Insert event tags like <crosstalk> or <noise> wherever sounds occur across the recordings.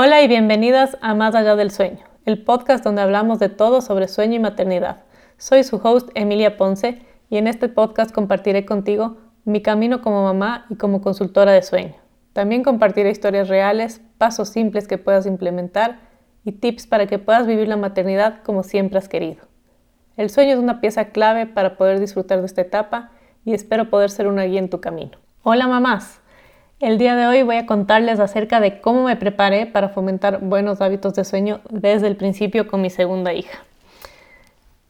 Hola y bienvenidas a Más allá del sueño, el podcast donde hablamos de todo sobre sueño y maternidad. Soy su host Emilia Ponce y en este podcast compartiré contigo mi camino como mamá y como consultora de sueño. También compartiré historias reales, pasos simples que puedas implementar y tips para que puedas vivir la maternidad como siempre has querido. El sueño es una pieza clave para poder disfrutar de esta etapa y espero poder ser una guía en tu camino. Hola mamás, el día de hoy voy a contarles acerca de cómo me preparé para fomentar buenos hábitos de sueño desde el principio con mi segunda hija.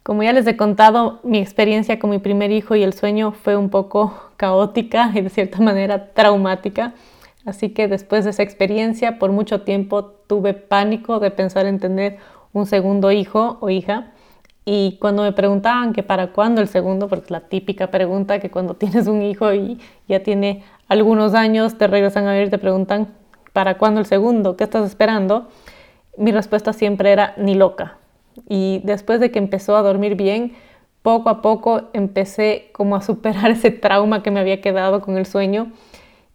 Como ya les he contado, mi experiencia con mi primer hijo y el sueño fue un poco caótica y de cierta manera traumática. Así que después de esa experiencia, por mucho tiempo tuve pánico de pensar en tener un segundo hijo o hija. Y cuando me preguntaban que para cuándo el segundo, porque es la típica pregunta que cuando <laughs> tienes un hijo y ya tiene algunos años te regresan a ver y te preguntan, ¿para cuándo el segundo? ¿Qué estás esperando? Mi respuesta siempre era, ni loca. Y después de que empezó a dormir bien, poco a poco empecé como a superar <laughs> ese trauma que me había quedado con el sueño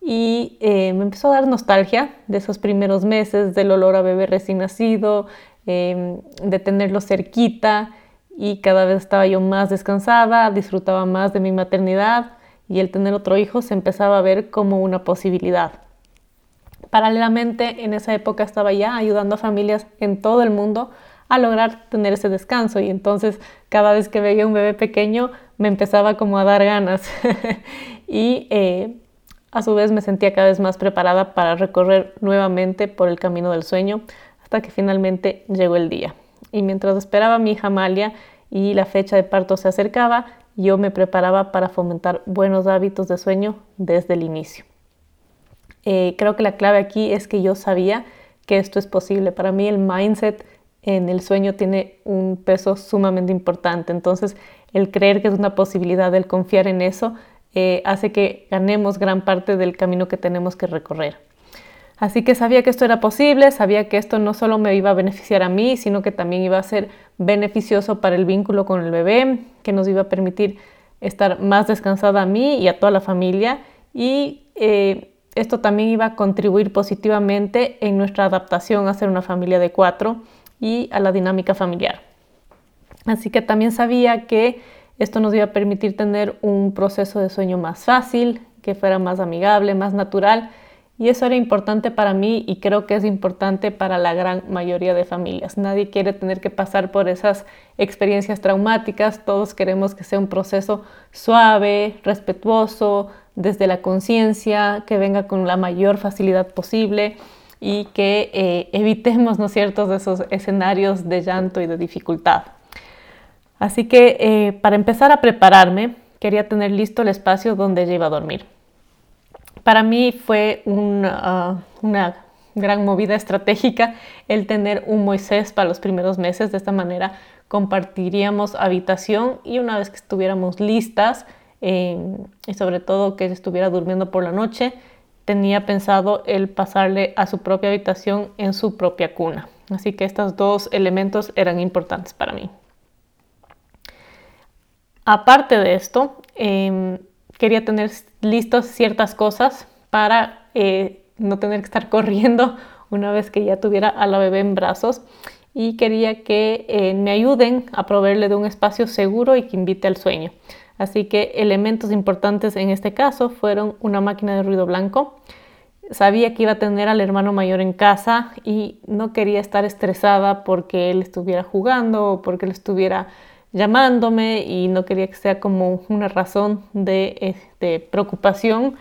y eh, me empezó a dar nostalgia de esos primeros meses, del olor a bebé recién nacido, em, de tenerlo cerquita y cada vez estaba yo más descansada, disfrutaba más de mi maternidad y el tener otro hijo se empezaba a ver como una posibilidad. Paralelamente, en esa época estaba ya ayudando a familias en todo el mundo a lograr tener ese descanso y entonces cada vez que veía un bebé pequeño me empezaba como a dar ganas <laughs> y eh, a su vez me sentía cada vez más preparada para recorrer nuevamente por el camino del sueño hasta que finalmente llegó el día. Y mientras esperaba a mi hija Amalia y la fecha de parto se acercaba, yo me preparaba para fomentar buenos hábitos de sueño desde el inicio. Eh, creo que la clave aquí es que yo sabía que esto es posible. Para mí el mindset en el sueño tiene un peso sumamente importante. Entonces, el creer que es una posibilidad, el confiar en eso, eh, hace que ganemos gran parte del camino que tenemos que recorrer. Así que sabía que esto era posible, sabía que esto no solo me iba a beneficiar a mí, sino que también iba a ser beneficioso para el vínculo con el bebé, que nos iba a permitir estar más descansada a mí y a toda la familia. Y eh, esto también iba a contribuir positivamente en nuestra adaptación a ser una familia de cuatro y a la dinámica familiar. Así que también sabía que esto nos iba a permitir tener un proceso de sueño más fácil, que fuera más amigable, más natural y eso era importante para mí y creo que es importante para la gran mayoría de familias. Nadie quiere tener que pasar por esas experiencias traumáticas. Todos queremos que sea un proceso suave, respetuoso, desde la conciencia, que venga con la mayor facilidad posible y que eh, evitemos, ¿no cierto?, esos escenarios de llanto y de dificultad. Así que eh, para empezar a prepararme, quería tener listo el espacio donde ella iba a dormir. Para mí fue una, gran movida estratégica el tener un Moisés para los primeros meses. De esta manera compartiríamos habitación y una vez que estuviéramos listas em, y sobre todo que estuviera durmiendo por la noche, tenía pensado el pasarle a su propia habitación en su propia cuna. Así que estos dos elementos eran importantes para mí. Aparte de esto, em, quería tener listos ciertas cosas para eh, no tener que estar <laughs> corriendo una vez que ya tuviera a la bebé en brazos y quería que eh, me ayuden a proveerle de un espacio seguro y que invite al sueño. Así que elementos importantes en este caso fueron una máquina de ruido blanco. Sabía que iba a tener al hermano mayor en casa y no quería estar estresada porque él estuviera jugando o porque él estuviera llamándome y no quería que sea como una razón de, este, preocupación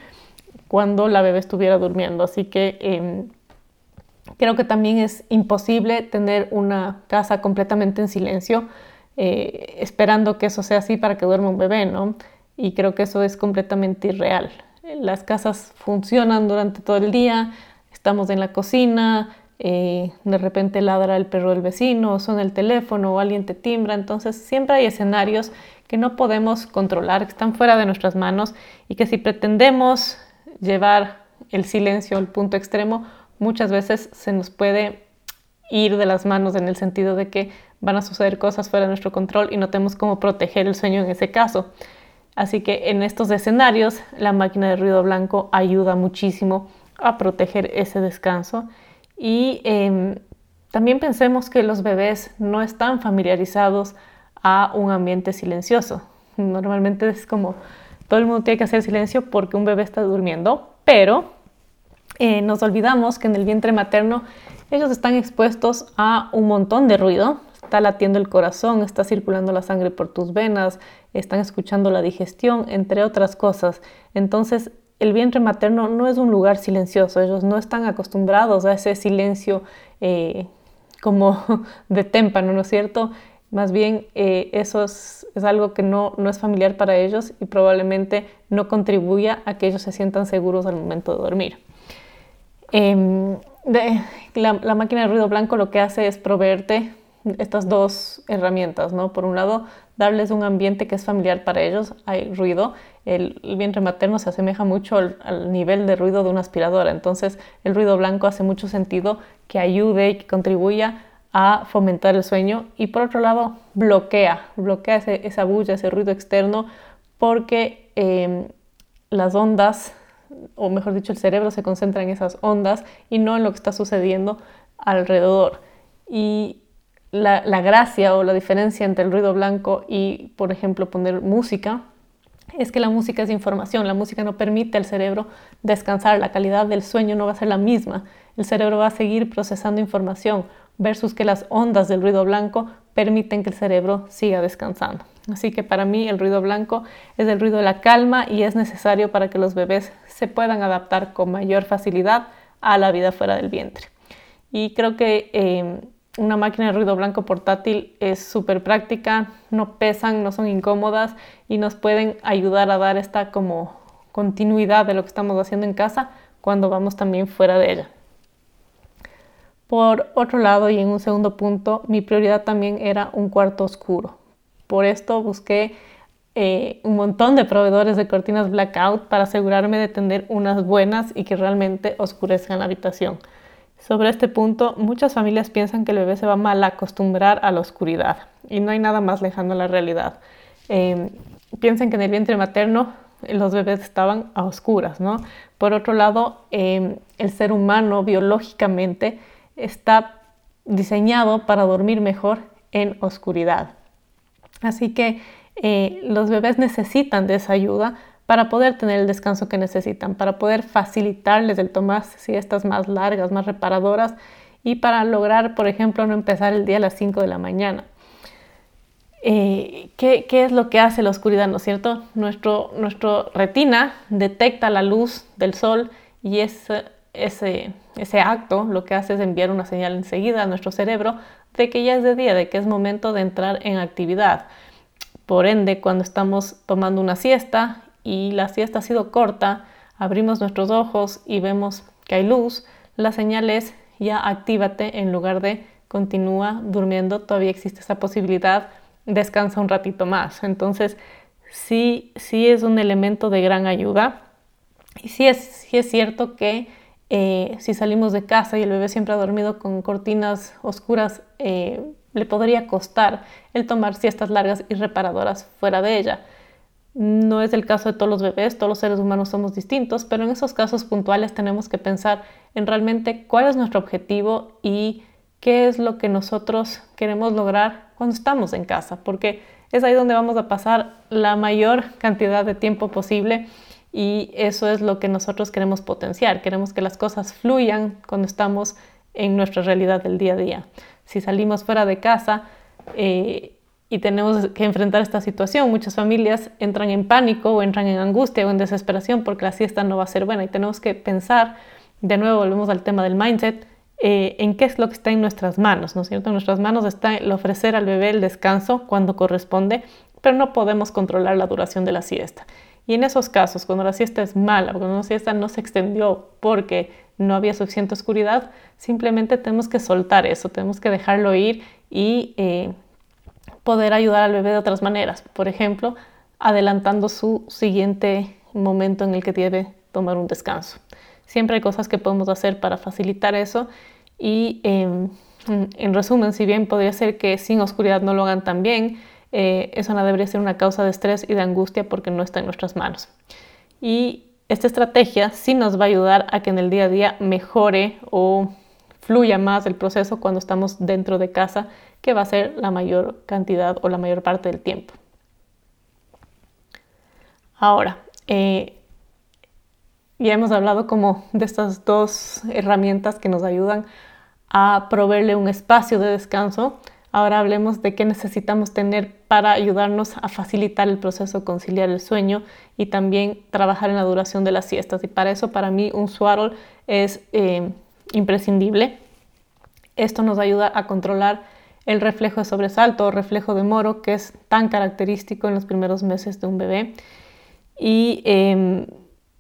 cuando la bebé estuviera durmiendo. Así que em, creo que también es imposible tener una casa completamente en silencio eh, esperando que eso sea así para que duerma un bebé, ¿no? Y creo que eso es completamente irreal. Las casas funcionan durante todo el día, estamos en la cocina, eh, de repente ladra el perro del vecino, o suena el teléfono o alguien te timbra. Entonces siempre hay escenarios que no podemos controlar, que están fuera de nuestras manos y que si pretendemos llevar el silencio al punto extremo, muchas veces se nos puede ir de las manos en el sentido de que van a suceder cosas fuera de nuestro control y no tenemos cómo proteger el sueño en ese caso. Así que en estos escenarios la máquina de ruido blanco ayuda muchísimo a proteger ese descanso Y em, también pensemos que los bebés no están familiarizados a un ambiente silencioso. Normalmente es como todo el mundo tiene que hacer silencio porque un bebé está durmiendo, pero eh, nos olvidamos que en el vientre materno ellos están expuestos a un montón de ruido. Está latiendo el corazón, está circulando la sangre por tus venas, están escuchando la digestión, entre otras cosas. Entonces, el vientre materno no es un lugar silencioso. Ellos no están acostumbrados a ese silencio eh, como <laughs> de témpano, ¿no es cierto? Más bien, eh, eso es, algo que no, es familiar para ellos y probablemente no contribuya a que ellos se sientan seguros al momento de dormir. Em, la, máquina de ruido blanco lo que hace es proveerte estas dos herramientas, ¿no? Por un lado, darles un ambiente que es familiar para ellos, hay ruido, el, vientre materno se asemeja mucho al, nivel de ruido de una aspiradora, entonces el ruido blanco hace mucho sentido que ayude y que contribuya a fomentar el sueño y por otro lado bloquea, bloquea esa bulla, ese ruido externo porque em, las ondas, o mejor dicho el cerebro se concentra en esas ondas y no en lo que está sucediendo alrededor. Y la gracia o la diferencia entre el ruido blanco y, por ejemplo, poner música es que la música es información, la música no permite al cerebro descansar, la calidad del sueño no va a ser la misma, el cerebro va a seguir procesando información versus que las ondas del ruido blanco permiten que el cerebro siga descansando. Así que para mí el ruido blanco es el ruido de la calma y es necesario para que los bebés se puedan adaptar con mayor facilidad a la vida fuera del vientre. Y creo que em, una máquina de ruido blanco portátil es súper práctica, no pesan, no son incómodas y nos pueden ayudar a dar esta como continuidad de lo que estamos haciendo en casa cuando vamos también fuera de ella. Por otro lado, y en un segundo punto, mi prioridad también era un cuarto oscuro. Por esto busqué eh, un montón de proveedores de cortinas blackout para asegurarme de tener unas buenas y que realmente oscurezcan la habitación. Sobre este punto, muchas familias piensan que el bebé se va a mal acostumbrar a la oscuridad y no hay nada más lejano a la realidad. Em, piensan que en el vientre materno los bebés estaban a oscuras, ¿no? Por otro lado, em, el ser humano biológicamente está diseñado para dormir mejor en oscuridad. Así que eh, los bebés necesitan de esa ayuda para poder tener el descanso que necesitan, para poder facilitarles el tomar siestas más largas, más reparadoras y para lograr, por ejemplo, no empezar el día a las 5 de la mañana. Eh, ¿qué, es lo que hace la oscuridad, no es cierto? Nuestro, nuestro retina detecta la luz del sol y es ese, ese acto lo que hace es enviar una señal enseguida a nuestro cerebro de que ya es de día, de que es momento de entrar en actividad. Por ende, cuando estamos tomando una siesta y la siesta ha sido corta, abrimos nuestros ojos y vemos que hay luz, la señal es ya actívate en lugar de continúa durmiendo, todavía existe esa posibilidad, descansa un ratito más. Entonces, sí, sí es un elemento de gran ayuda. Y sí es, sí es cierto que eh, si salimos de casa y el bebé siempre ha dormido con cortinas oscuras, eh, le podría costar el tomar siestas largas y reparadoras fuera de ella. No es el caso de todos los bebés, todos los seres humanos somos distintos, pero en esos casos puntuales tenemos que pensar en realmente cuál es nuestro objetivo y qué es lo que nosotros queremos lograr cuando estamos en casa, porque es ahí donde vamos a pasar la mayor cantidad de tiempo posible y eso es lo que nosotros queremos potenciar. Queremos que las cosas fluyan cuando estamos en nuestra realidad del día a día. Si salimos fuera de casa eh, y tenemos que enfrentar esta situación, muchas familias entran en pánico o entran en angustia o en desesperación porque la siesta no va a ser buena y tenemos que pensar, de nuevo volvemos al tema del mindset, eh, en qué es lo que está en nuestras manos, ¿no es cierto? En nuestras manos está el ofrecer al bebé el descanso cuando corresponde, pero no podemos controlar la duración de la siesta. Y en esos casos, cuando la siesta es mala, cuando la siesta no se extendió porque no había suficiente oscuridad, simplemente tenemos que soltar eso, tenemos que dejarlo ir y eh, poder ayudar al bebé de otras maneras. Por ejemplo, adelantando su siguiente momento en el que debe tomar un descanso. Siempre hay cosas que podemos hacer para facilitar eso y em, en resumen, si bien podría ser que sin oscuridad no lo hagan tan bien, eh, eso no debería ser una causa de estrés y de angustia porque no está en nuestras manos. Y esta estrategia sí nos va a ayudar a que en el día a día mejore o fluya más el proceso cuando estamos dentro de casa, que va a ser la mayor cantidad o la mayor parte del tiempo. Ahora, eh, ya hemos hablado como de estas dos herramientas que nos ayudan a proveerle un espacio de descanso. Ahora hablemos de qué necesitamos tener para ayudarnos a facilitar el proceso conciliar el sueño y también trabajar en la duración de las siestas. Y para eso, para mí, un swaddle es eh, imprescindible. Esto nos ayuda a controlar el reflejo de sobresalto o reflejo de moro, que es tan característico en los primeros meses de un bebé. Y em,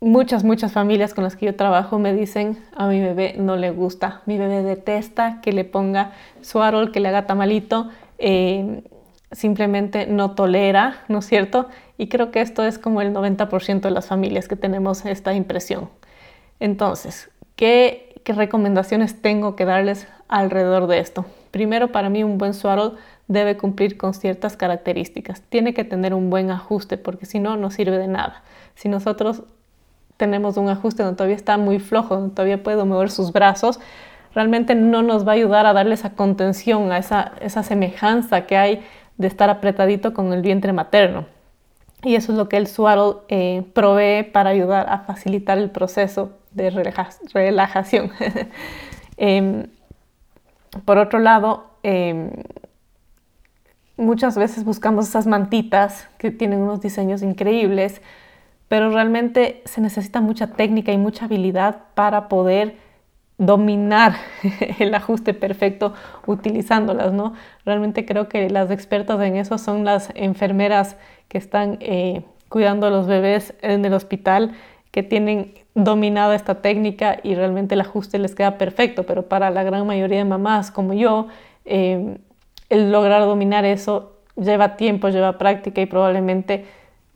muchas, muchas familias con las que yo trabajo me dicen, a mi bebé no le gusta, mi bebé detesta que le ponga suarol, que le haga tamalito, eh, simplemente no tolera, ¿no es cierto? Y creo que esto es como el 90% de las familias que tenemos esta impresión. Entonces, ¿qué, ¿qué, recomendaciones tengo que darles alrededor de esto? Primero, para mí un buen swaddle debe cumplir con ciertas características. Tiene que tener un buen ajuste porque si no, no sirve de nada. Si nosotros tenemos un ajuste donde todavía está muy flojo, donde todavía puede mover sus brazos, realmente no nos va a ayudar a darle esa contención, a esa, esa semejanza que hay de estar apretadito con el vientre materno. Y eso es lo que el swaddle eh, provee para ayudar a facilitar el proceso de relajación. <laughs> Em, por otro lado, em, muchas veces buscamos esas mantitas que tienen unos diseños increíbles, pero realmente se necesita mucha técnica y mucha habilidad para poder dominar <laughs> el ajuste perfecto utilizándolas, ¿no? Realmente creo que las expertas en eso son las enfermeras que están eh, cuidando a los bebés en el hospital, que tienen dominada esta técnica y realmente el ajuste les queda perfecto, pero para la gran mayoría de mamás como yo, eh, el lograr dominar eso lleva tiempo, lleva práctica y probablemente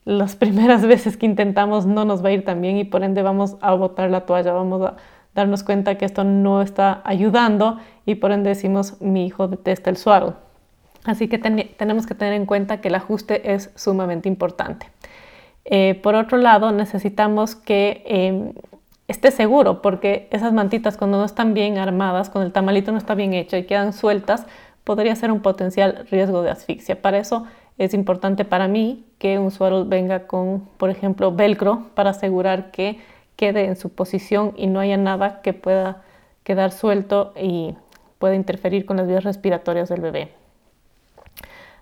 las <laughs> primeras veces que intentamos no nos va a ir tan bien y por ende vamos a botar la toalla, vamos a darnos cuenta que esto no está ayudando y por ende decimos mi hijo detesta el suaro. Así que tenemos que tener en cuenta que el ajuste es sumamente importante. Eh, por otro lado, necesitamos que em, esté seguro porque esas mantitas cuando no están bien armadas, cuando el tamalito no está bien hecho y quedan sueltas, podría ser un potencial riesgo de asfixia. Para eso es importante para mí que un swaddle venga con, por ejemplo, velcro para asegurar que quede en su posición y no haya nada que pueda quedar suelto y pueda interferir con las vías respiratorias del bebé.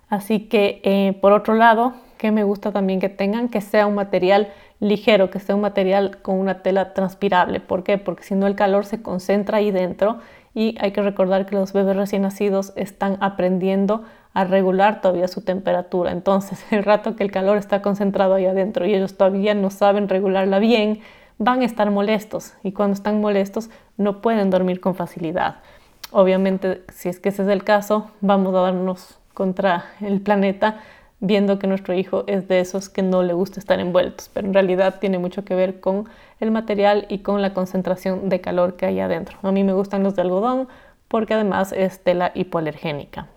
Así que, eh, por otro lado, que me gusta también que tengan que sea un material ligero, que sea un material con una tela transpirable. ¿Por qué? Porque si no el calor se concentra ahí dentro y hay que recordar que los bebés recién nacidos están aprendiendo a regular todavía su temperatura. Entonces, <laughs> el rato que el calor está concentrado ahí adentro y ellos todavía no saben regularla bien, van a estar molestos y cuando están molestos no pueden dormir con facilidad. Obviamente, si es que ese es el caso, vamos a darnos contra el planeta viendo que nuestro hijo es de esos que no le gusta estar envueltos, pero en realidad tiene mucho que ver con el material y con la concentración de calor que hay adentro. A mí me gustan los de algodón porque además es tela hipoalergénica.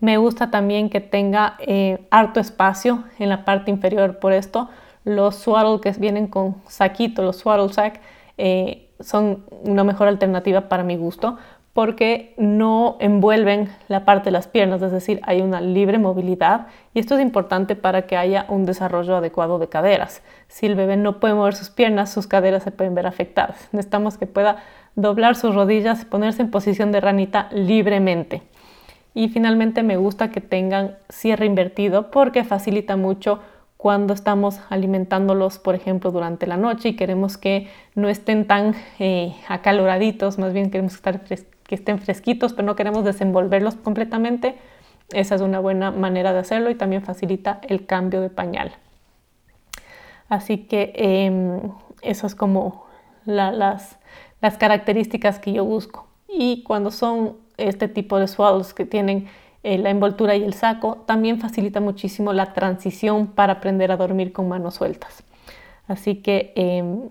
Me gusta también que tenga eh, harto espacio en la parte inferior. Por esto, los swaddle que vienen con saquito, los swaddle sack, eh, son una mejor alternativa para mi gusto porque no envuelven la parte de las piernas, es decir, hay una libre movilidad y esto es importante para que haya un desarrollo adecuado de caderas. Si el bebé no puede mover sus piernas, sus caderas se pueden ver afectadas. Necesitamos que pueda doblar sus rodillas, ponerse en posición de ranita libremente. Y finalmente me gusta que tengan cierre invertido porque facilita mucho cuando estamos alimentándolos, por ejemplo, durante la noche y queremos que no estén tan eh, acaloraditos, más bien queremos estar que estén fresquitos, pero no queremos desenvolverlos completamente. Esa es una buena manera de hacerlo y también facilita el cambio de pañal. Así que eh, esas como las, las características que yo busco. Y cuando son este tipo de swaddles que tienen eh, la envoltura y el saco, también facilita muchísimo la transición para aprender a dormir con manos sueltas. Así que em,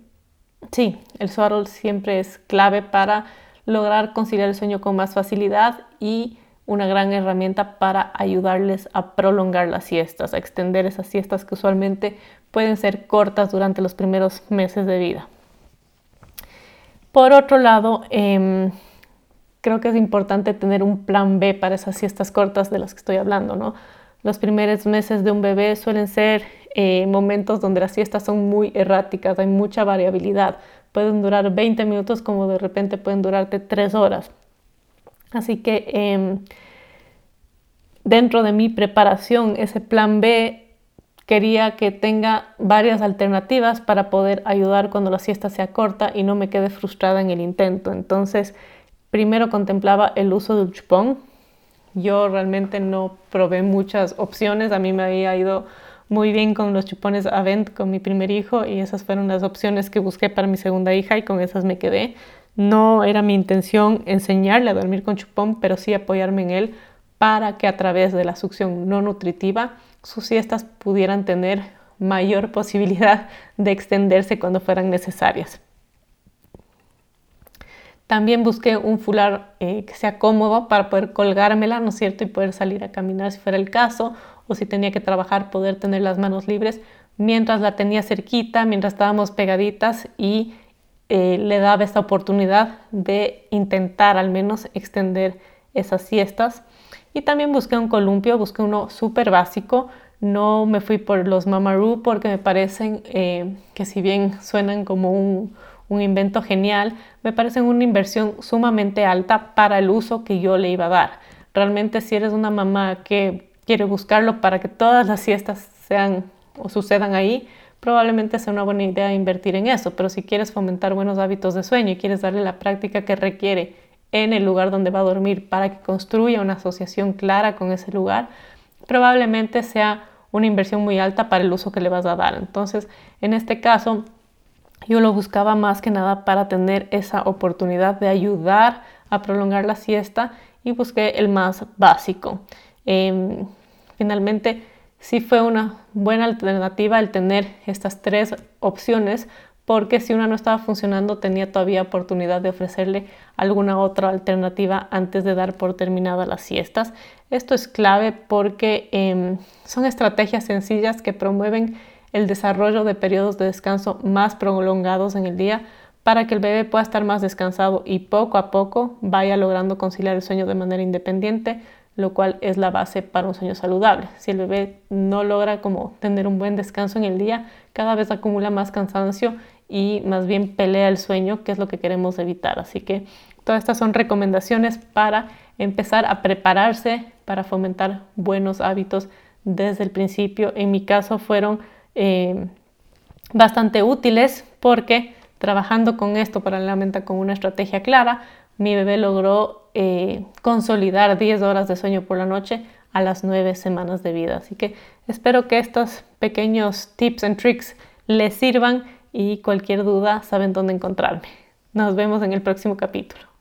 sí, el swaddle siempre es clave para lograr conciliar el sueño con más facilidad y una gran herramienta para ayudarles a prolongar las siestas, a extender esas siestas que usualmente pueden ser cortas durante los primeros meses de vida. Por otro lado, em, creo que es importante tener un plan B para esas siestas cortas de las que estoy hablando, ¿no? Los primeros meses de un bebé suelen ser eh, momentos donde las siestas son muy erráticas, hay mucha variabilidad. Pueden durar 20 minutos como de repente pueden durarte 3 horas. Así que em, dentro de mi preparación, ese plan B quería que tenga varias alternativas para poder ayudar cuando la siesta sea corta y no me quede frustrada en el intento. Entonces, primero contemplaba el uso del chupón. Yo realmente no probé muchas opciones, a mí me había ido muy bien con los chupones Avent con mi primer hijo y esas fueron las opciones que busqué para mi segunda hija y con esas me quedé. No era mi intención enseñarle a dormir con chupón, pero sí apoyarme en él para que a través de la succión no nutritiva sus siestas pudieran tener mayor posibilidad de extenderse cuando fueran necesarias. También busqué un fular eh, que sea cómodo para poder colgármela, ¿no es cierto? Y poder salir a caminar si fuera el caso, o si tenía que trabajar, poder tener las manos libres mientras la tenía cerquita, mientras estábamos pegaditas y eh, le daba esta oportunidad de intentar al menos extender esas siestas. Y también busqué un columpio, busqué uno súper básico. No me fui por los Mamaroo porque me parecen eh, que si bien suenan como un, un invento genial, me parecen una inversión sumamente alta para el uso que yo le iba a dar. Realmente si eres una mamá que quiere buscarlo para que todas las siestas sean o sucedan ahí, probablemente sea una buena idea invertir en eso, pero si quieres fomentar buenos hábitos de sueño y quieres darle la práctica que requiere en el lugar donde va a dormir para que construya una asociación clara con ese lugar, probablemente sea una inversión muy alta para el uso que le vas a dar. Entonces, en este caso, yo lo buscaba más que nada para tener esa oportunidad de ayudar a prolongar la siesta y busqué el más básico. Em, finalmente, sí fue una buena alternativa el tener estas tres opciones porque si una no estaba funcionando tenía todavía oportunidad de ofrecerle alguna otra alternativa antes de dar por terminada las siestas. Esto es clave porque em, son estrategias sencillas que promueven el desarrollo de periodos de descanso más prolongados en el día para que el bebé pueda estar más descansado y poco a poco vaya logrando conciliar el sueño de manera independiente, lo cual es la base para un sueño saludable. Si el bebé no logra como tener un buen descanso en el día, cada vez acumula más cansancio y más bien pelea el sueño, que es lo que queremos evitar. Así que todas estas son recomendaciones para empezar a prepararse para fomentar buenos hábitos desde el principio. En mi caso fueron eh, bastante útiles porque trabajando con esto paralelamente con una estrategia clara, mi bebé logró eh, consolidar 10 horas de sueño por la noche a las 9 semanas de vida. Así que espero que estos pequeños tips and tricks les sirvan y cualquier duda saben dónde encontrarme. Nos vemos en el próximo capítulo.